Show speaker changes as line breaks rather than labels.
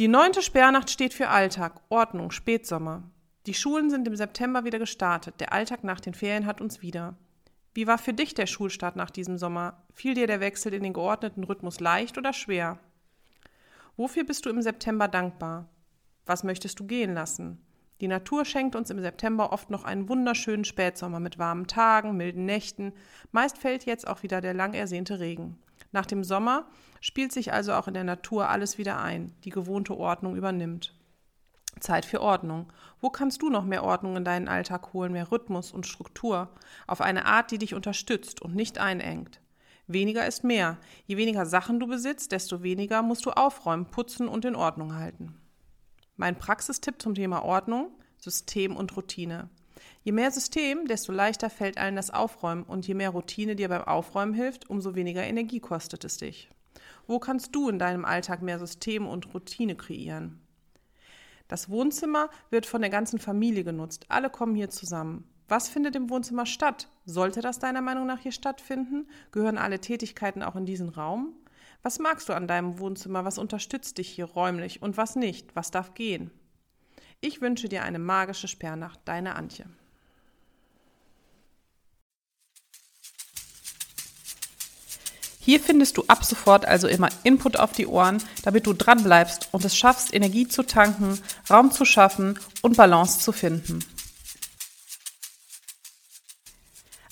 Die neunte Sperrnacht steht für Alltag, Ordnung, Spätsommer. Die Schulen sind im September wieder gestartet. Der Alltag nach den Ferien hat uns wieder. Wie war für dich der Schulstart nach diesem Sommer? Fiel dir der Wechsel in den geordneten Rhythmus leicht oder schwer? Wofür bist du im September dankbar? Was möchtest du gehen lassen? Die Natur schenkt uns im September oft noch einen wunderschönen Spätsommer mit warmen Tagen, milden Nächten. Meist fällt jetzt auch wieder der lang ersehnte Regen. Nach dem Sommer spielt sich also auch in der Natur alles wieder ein, die gewohnte Ordnung übernimmt. Zeit für Ordnung. Wo kannst du noch mehr Ordnung in deinen Alltag holen, mehr Rhythmus und Struktur, auf eine Art, die dich unterstützt und nicht einengt? Weniger ist mehr. Je weniger Sachen du besitzt, desto weniger musst du aufräumen, putzen und in Ordnung halten. Mein Praxistipp zum Thema Ordnung, System und Routine. Je mehr System, desto leichter fällt allen das Aufräumen und je mehr Routine dir beim Aufräumen hilft, umso weniger Energie kostet es dich. Wo kannst du in deinem Alltag mehr System und Routine kreieren? Das Wohnzimmer wird von der ganzen Familie genutzt. Alle kommen hier zusammen. Was findet im Wohnzimmer statt? Sollte das deiner Meinung nach hier stattfinden? Gehören alle Tätigkeiten auch in diesen Raum? Was magst du an deinem Wohnzimmer? Was unterstützt dich hier räumlich und was nicht? Was darf gehen? Ich wünsche dir eine magische Sperrnacht, deine Antje. Hier findest du ab sofort also immer Input auf die Ohren, damit du dran bleibst und es schaffst, Energie zu tanken, Raum zu schaffen und Balance zu finden.